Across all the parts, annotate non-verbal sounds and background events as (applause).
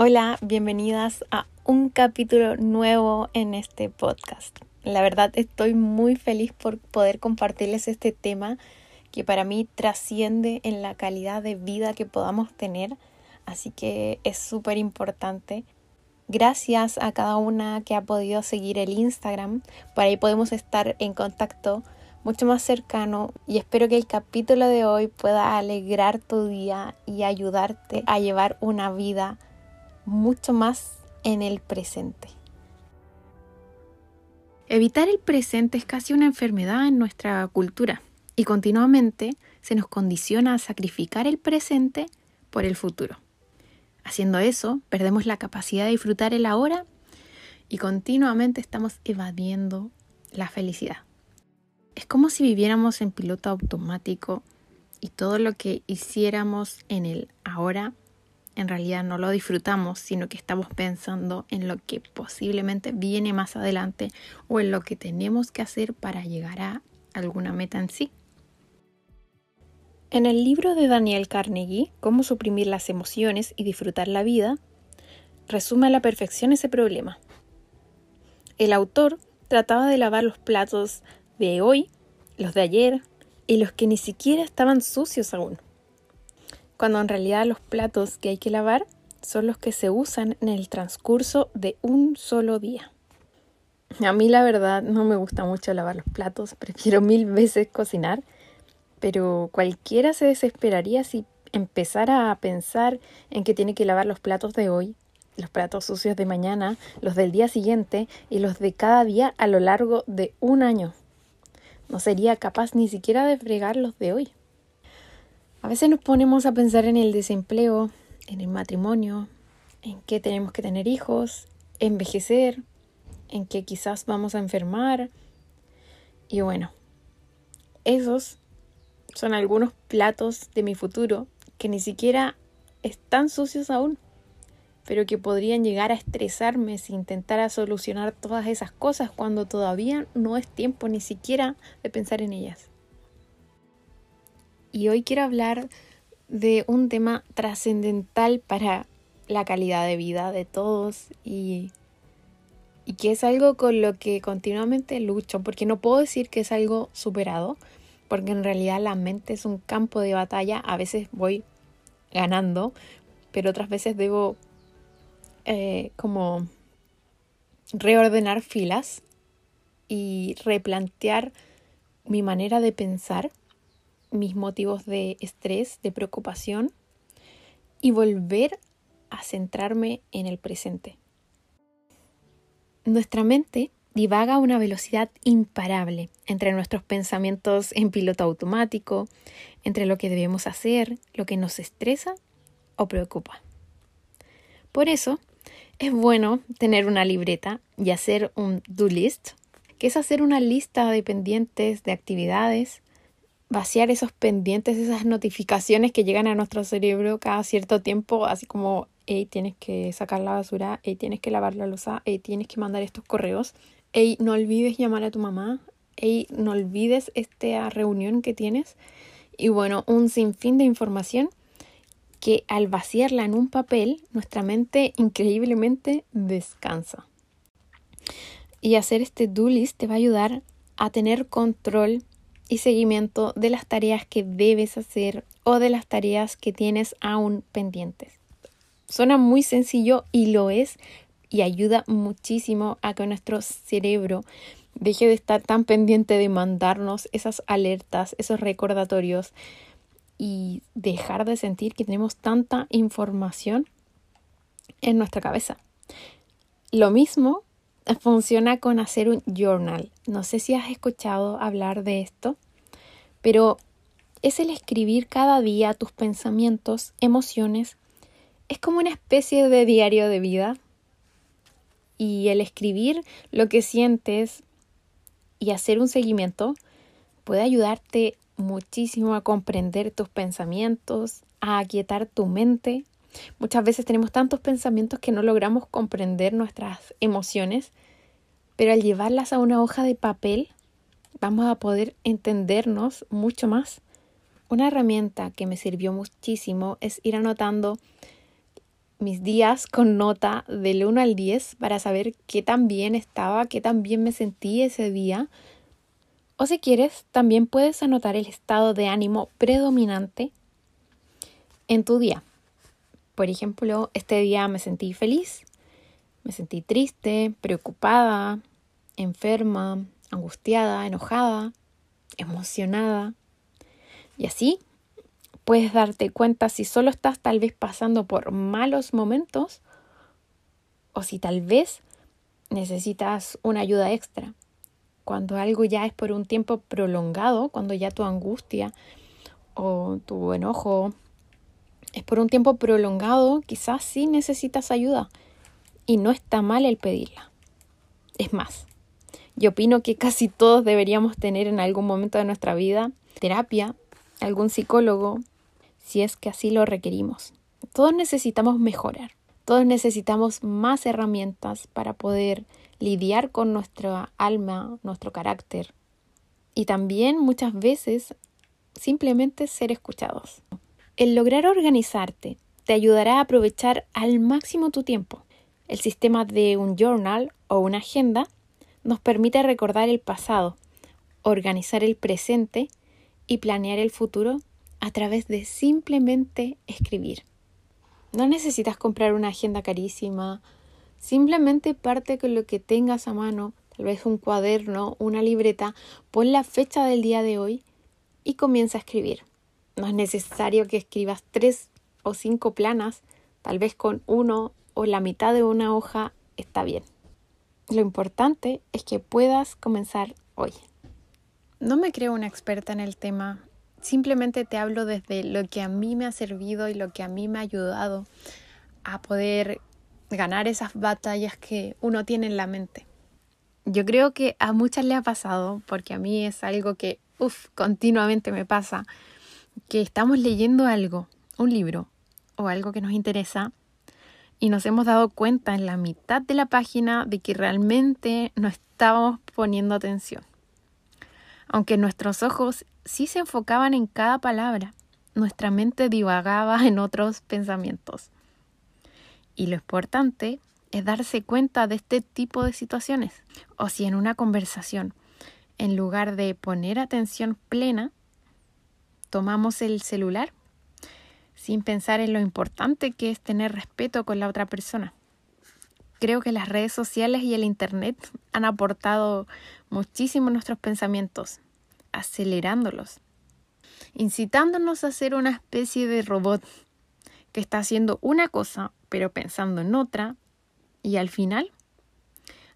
Hola, bienvenidas a un capítulo nuevo en este podcast. La verdad estoy muy feliz por poder compartirles este tema que para mí trasciende en la calidad de vida que podamos tener, así que es súper importante. Gracias a cada una que ha podido seguir el Instagram, por ahí podemos estar en contacto mucho más cercano y espero que el capítulo de hoy pueda alegrar tu día y ayudarte a llevar una vida mucho más en el presente. Evitar el presente es casi una enfermedad en nuestra cultura y continuamente se nos condiciona a sacrificar el presente por el futuro. Haciendo eso, perdemos la capacidad de disfrutar el ahora y continuamente estamos evadiendo la felicidad. Es como si viviéramos en piloto automático y todo lo que hiciéramos en el ahora en realidad no lo disfrutamos, sino que estamos pensando en lo que posiblemente viene más adelante o en lo que tenemos que hacer para llegar a alguna meta en sí. En el libro de Daniel Carnegie, Cómo suprimir las emociones y disfrutar la vida, resume a la perfección ese problema. El autor trataba de lavar los platos de hoy, los de ayer y los que ni siquiera estaban sucios aún cuando en realidad los platos que hay que lavar son los que se usan en el transcurso de un solo día. A mí la verdad no me gusta mucho lavar los platos, (laughs) prefiero mil veces cocinar, pero cualquiera se desesperaría si empezara a pensar en que tiene que lavar los platos de hoy, los platos sucios de mañana, los del día siguiente y los de cada día a lo largo de un año. No sería capaz ni siquiera de fregar los de hoy. A veces nos ponemos a pensar en el desempleo, en el matrimonio, en que tenemos que tener hijos, envejecer, en que quizás vamos a enfermar. Y bueno, esos son algunos platos de mi futuro que ni siquiera están sucios aún, pero que podrían llegar a estresarme si intentara solucionar todas esas cosas cuando todavía no es tiempo ni siquiera de pensar en ellas y hoy quiero hablar de un tema trascendental para la calidad de vida de todos y, que es algo con lo que continuamente lucho, porque no puedo decir que es algo superado, porque en realidad la mente es un campo de batalla, a veces voy ganando, pero otras veces debo eh, como reordenar filas y replantear mi manera de pensar mis motivos de estrés, de preocupación y volver a centrarme en el presente. Nuestra mente divaga a una velocidad imparable entre nuestros pensamientos en piloto automático, entre lo que debemos hacer, lo que nos estresa o preocupa. Por eso, es bueno tener una libreta y hacer un do list, que es hacer una lista de pendientes de actividades vaciar esos pendientes, esas notificaciones que llegan a nuestro cerebro cada cierto tiempo, así como, hey, tienes que sacar la basura, hey, tienes que lavar la losa, hey, tienes que mandar estos correos, hey, no olvides llamar a tu mamá, hey, no olvides esta reunión que tienes. Y bueno, un sinfín de información que al vaciarla en un papel, nuestra mente increíblemente descansa. Y hacer este do list te va a ayudar a tener control y seguimiento de las tareas que debes hacer o de las tareas que tienes aún pendientes. Suena muy sencillo y lo es y ayuda muchísimo a que nuestro cerebro deje de estar tan pendiente de mandarnos esas alertas, esos recordatorios y dejar de sentir que tenemos tanta información en nuestra cabeza. Lo mismo funciona con hacer un journal. No sé si has escuchado hablar de esto, pero es el escribir cada día tus pensamientos, emociones. Es como una especie de diario de vida. Y el escribir lo que sientes y hacer un seguimiento puede ayudarte muchísimo a comprender tus pensamientos, a aquietar tu mente Muchas veces tenemos tantos pensamientos que no logramos comprender nuestras emociones, pero al llevarlas a una hoja de papel vamos a poder entendernos mucho más. Una herramienta que me sirvió muchísimo es ir anotando mis días con nota del 1 al 10 para saber qué tan bien estaba, qué tan bien me sentí ese día. O si quieres, también puedes anotar el estado de ánimo predominante en tu día. Por ejemplo, este día me sentí feliz, me sentí triste, preocupada, enferma, angustiada, enojada, emocionada. Y así puedes darte cuenta si solo estás tal vez pasando por malos momentos o si tal vez necesitas una ayuda extra. Cuando algo ya es por un tiempo prolongado, cuando ya tu angustia o tu enojo es por un tiempo prolongado, quizás sí necesitas ayuda y no está mal el pedirla. Es más, yo opino que casi todos deberíamos tener en algún momento de nuestra vida terapia, algún psicólogo, si es que así lo requerimos. Todos necesitamos mejorar, todos necesitamos más herramientas para poder lidiar con nuestra alma, nuestro carácter y también muchas veces simplemente ser escuchados. El lograr organizarte te ayudará a aprovechar al máximo tu tiempo. El sistema de un journal o una agenda nos permite recordar el pasado, organizar el presente y planear el futuro a través de simplemente escribir. No necesitas comprar una agenda carísima, simplemente parte con lo que tengas a mano, tal vez un cuaderno, una libreta, pon la fecha del día de hoy y comienza a escribir. No es necesario que escribas tres o cinco planas, tal vez con uno o la mitad de una hoja está bien. Lo importante es que puedas comenzar hoy. No me creo una experta en el tema, Simplemente te hablo desde lo que a mí me ha servido y lo que a mí me ha ayudado a poder ganar esas batallas que uno tiene en la mente. Yo creo que a muchas le ha pasado, porque a mí es algo que, uff, continuamente me pasa, que estamos leyendo algo, un libro o algo que nos interesa, y nos hemos dado cuenta en la mitad de la página de que realmente no estábamos poniendo atención. Aunque nuestros ojos sí se enfocaban en cada palabra, nuestra mente divagaba en otros pensamientos. Y lo importante es darse cuenta de este tipo de situaciones. O si en una conversación, en lugar de poner atención plena, tomamos el celular sin pensar en lo importante que es tener respeto con la otra persona. Creo que las redes sociales y el Internet han aportado muchísimo nuestros pensamientos, acelerándolos, incitándonos a ser una especie de robot que está haciendo una cosa pero pensando en otra y al final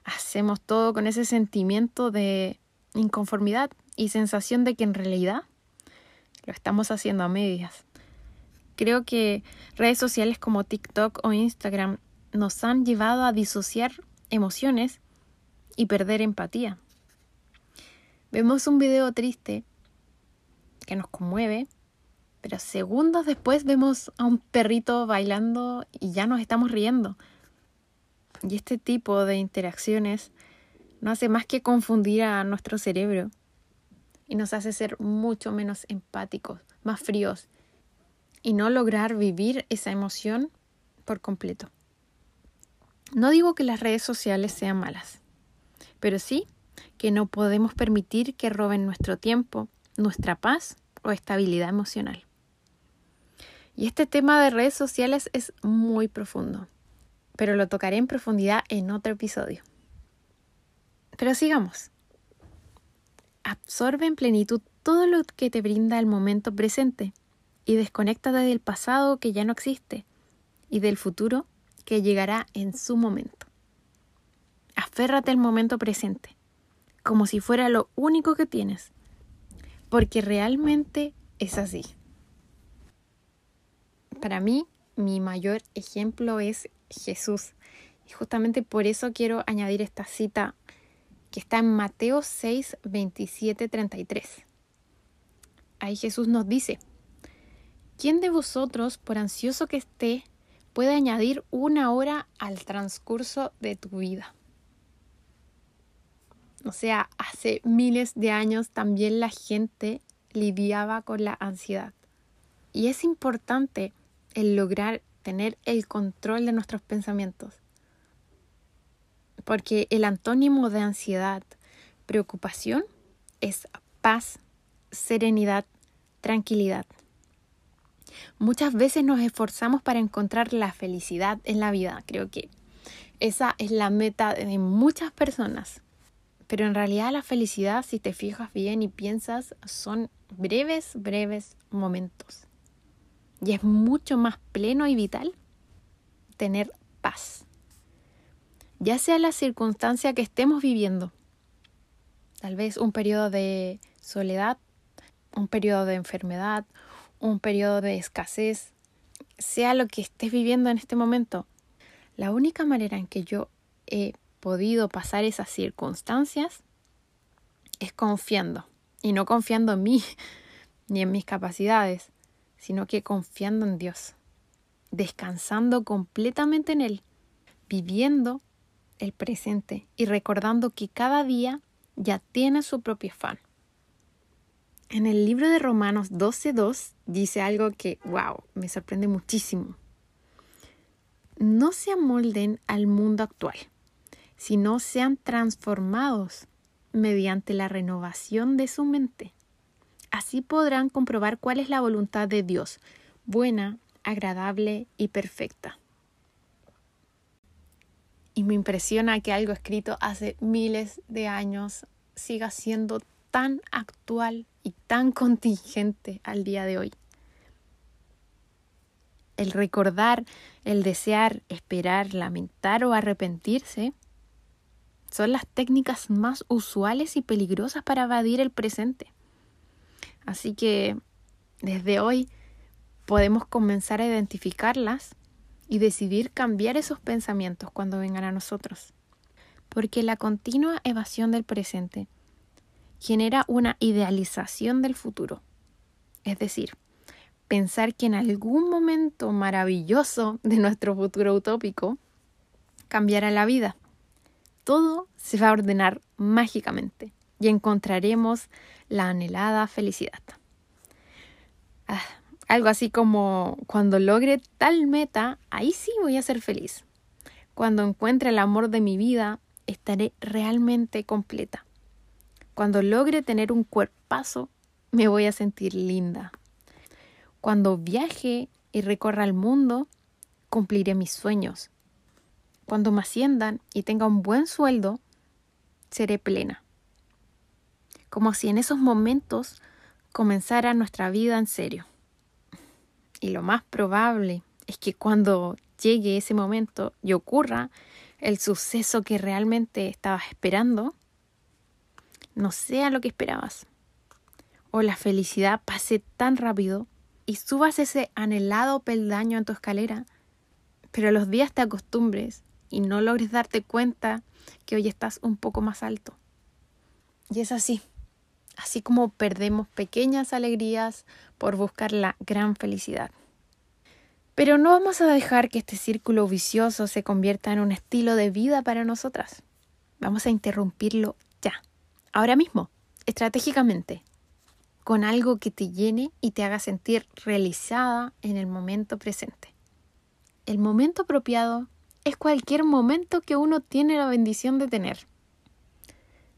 hacemos todo con ese sentimiento de inconformidad y sensación de que en realidad lo estamos haciendo a medias. Creo que redes sociales como TikTok o Instagram nos han llevado a disociar emociones y perder empatía. Vemos un video triste que nos conmueve, pero segundos después vemos a un perrito bailando y ya nos estamos riendo. Y este tipo de interacciones no hace más que confundir a nuestro cerebro y nos hace ser mucho menos empáticos, más fríos y no lograr vivir esa emoción por completo. No digo que las redes sociales sean malas, pero sí que no podemos permitir que roben nuestro tiempo, nuestra paz o estabilidad emocional. Y este tema de redes sociales es muy profundo, pero lo tocaré en profundidad en otro episodio. Pero sigamos. Absorbe en plenitud todo lo que te brinda el momento presente y desconecta del pasado que ya no existe y del futuro que llegará en su momento. Aférrate al momento presente como si fuera lo único que tienes, porque realmente es así. Para mí, mi mayor ejemplo es Jesús. Y justamente por eso quiero añadir esta cita que está en Mateo 6, 27, 33. Ahí Jesús nos dice, ¿quién de vosotros, por ansioso que esté, puede añadir una hora al transcurso de tu vida? O sea, hace miles de años también la gente lidiaba con la ansiedad. Y es importante el lograr tener el control de nuestros pensamientos. Porque el antónimo de ansiedad, preocupación, es paz, serenidad, tranquilidad. Muchas veces nos esforzamos para encontrar la felicidad en la vida. Creo que esa es la meta de muchas personas. Pero en realidad la felicidad, si te fijas bien y piensas, son breves, breves momentos. Y es mucho más pleno y vital tener paz. Ya sea la circunstancia que estemos viviendo. Tal vez un periodo de soledad, un periodo de enfermedad, un periodo de escasez, sea lo que estés viviendo en este momento, la única manera en que yo he podido pasar esas circunstancias es confiando. Y no confiando en mí (laughs) ni en mis capacidades, sino que confiando en Dios, descansando completamente en Él, viviendo el presente y recordando que cada día ya tiene su propio afán. En el libro de Romanos 12.2 dice algo que, wow, me sorprende muchísimo no se amolden al mundo actual, sino sean transformados mediante la renovación de su mente. Así podrán comprobar cuál es la voluntad de Dios, buena, agradable y perfecta. Y me impresiona que algo escrito hace miles de años siga siendo tan actual y tan contingente al día de hoy el recordar, el desear, esperar, lamentar o arrepentirse, son las técnicas más usuales y peligrosas para evadir el presente. Así que desde hoy podemos comenzar a identificarlas y decidir cambiar esos pensamientos cuando vengan a nosotros. Porque la continua evasión del presente genera una idealización del futuro. Es decir, pensar que en algún momento maravilloso de nuestro futuro utópico cambiará la vida. Todo se va a ordenar mágicamente y encontraremos la anhelada felicidad. Ah, algo así como cuando logre tal meta, ahí sí voy a ser feliz. Cuando encuentre el amor de mi vida, estaré realmente completa. Cuando logre tener un cuerpazo, me voy a sentir linda. Cuando viaje y recorra el mundo, cumpliré mis sueños. Cuando me asciendan y tenga un buen sueldo, seré plena. Como si en esos momentos comenzara nuestra vida en serio. Y lo más probable es que cuando llegue ese momento y ocurra el suceso que realmente estabas esperando, no sea lo que esperabas. O la felicidad pase tan rápido y subas ese anhelado peldaño en tu escalera, pero los días te acostumbres y no logres darte cuenta que hoy estás un poco más alto. Y es así, así como perdemos pequeñas alegrías por buscar la gran felicidad. Pero no vamos a dejar que este círculo vicioso se convierta en un estilo de vida para nosotras. Vamos a interrumpirlo ya, ahora mismo, estratégicamente con algo que te llene y te haga sentir realizada en el momento presente. El momento apropiado es cualquier momento que uno tiene la bendición de tener.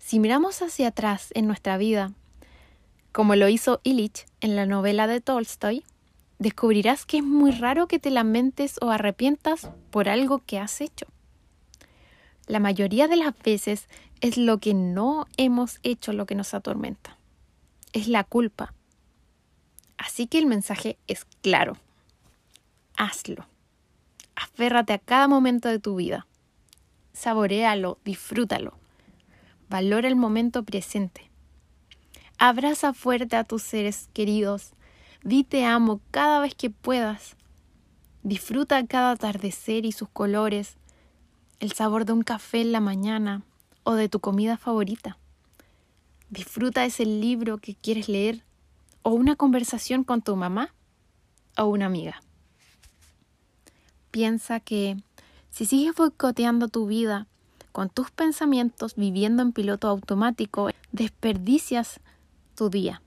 Si miramos hacia atrás en nuestra vida, como lo hizo Illich en la novela de Tolstoy, descubrirás que es muy raro que te lamentes o arrepientas por algo que has hecho. La mayoría de las veces es lo que no hemos hecho lo que nos atormenta es la culpa. Así que el mensaje es claro. Hazlo. Aférrate a cada momento de tu vida. Saborealo, disfrútalo. Valora el momento presente. Abraza fuerte a tus seres queridos. Di te amo cada vez que puedas. Disfruta cada atardecer y sus colores, el sabor de un café en la mañana o de tu comida favorita. Disfruta ese libro que quieres leer o una conversación con tu mamá o una amiga. Piensa que si sigues boicoteando tu vida con tus pensamientos viviendo en piloto automático, desperdicias tu día.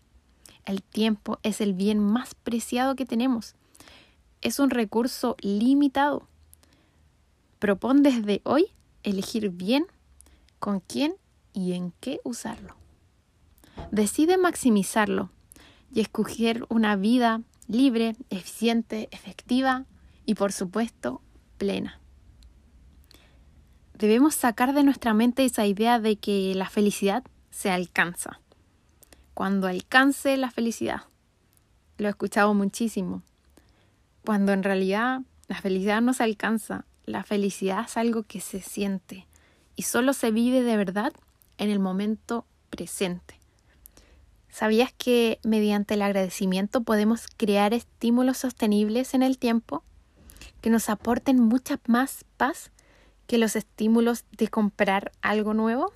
El tiempo es el bien más preciado que tenemos. es un recurso limitado. Propón desde hoy elegir bien con quién y en qué usarlo. Decide maximizarlo y escoger una vida libre, eficiente, efectiva y por supuesto plena. Debemos sacar de nuestra mente esa idea de que la felicidad se alcanza. Cuando alcance la felicidad. Lo he escuchado muchísimo. Cuando en realidad la felicidad no se alcanza, la felicidad es algo que se siente y solo se vive de verdad en el momento presente. ¿Sabías que mediante el agradecimiento podemos crear estímulos sostenibles en el tiempo que nos aporten mucha más paz que los estímulos de comprar algo nuevo?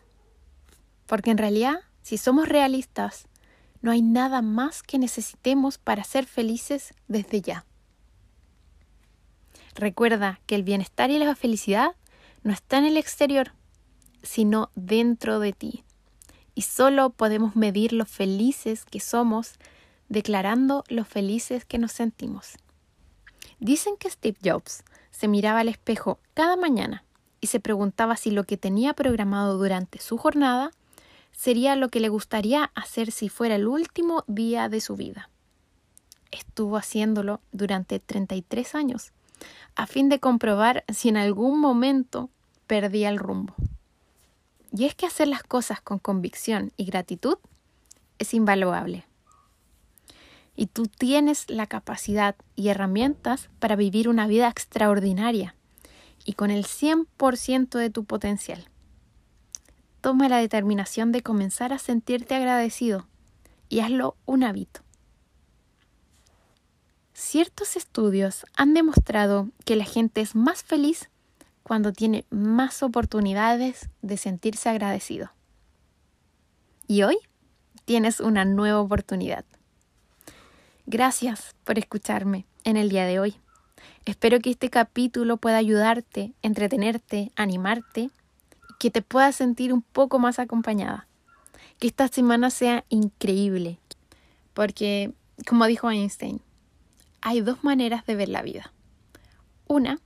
Porque en realidad, si somos realistas, no hay nada más que necesitemos para ser felices desde ya. Recuerda que el bienestar y la felicidad no están en el exterior, sino dentro de ti y solo podemos medir lo felices que somos declarando lo felices que nos sentimos. Dicen que Steve Jobs se miraba al espejo cada mañana y se preguntaba si lo que tenía programado durante su jornada sería lo que le gustaría hacer si fuera el último día de su vida. Estuvo haciéndolo durante 33 años, a fin de comprobar si en algún momento perdía el rumbo. Y es que hacer las cosas con convicción y gratitud es invaluable. Y tú tienes la capacidad y herramientas para vivir una vida extraordinaria y con el 100% de tu potencial. Toma la determinación de comenzar a sentirte agradecido y hazlo un hábito. Ciertos estudios han demostrado que la gente es más feliz cuando tiene más oportunidades de sentirse agradecido. Y hoy tienes una nueva oportunidad. Gracias por escucharme en el día de hoy. Espero que este capítulo pueda ayudarte, entretenerte, animarte que te puedas sentir un poco más acompañada. Que esta semana sea increíble. Porque, como dijo Einstein, hay dos maneras de ver la vida. Una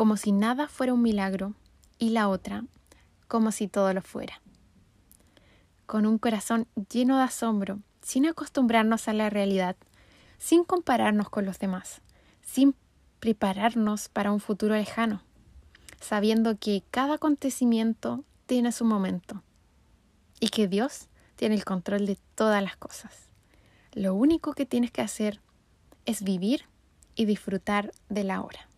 como si nada fuera un milagro, y la otra, como si todo lo fuera. Con un corazón lleno de asombro, sin acostumbrarnos a la realidad, sin compararnos con los demás, sin prepararnos para un futuro lejano, sabiendo que cada acontecimiento tiene su momento y que Dios tiene el control de todas las cosas. Lo único que tienes que hacer es vivir y disfrutar de la hora.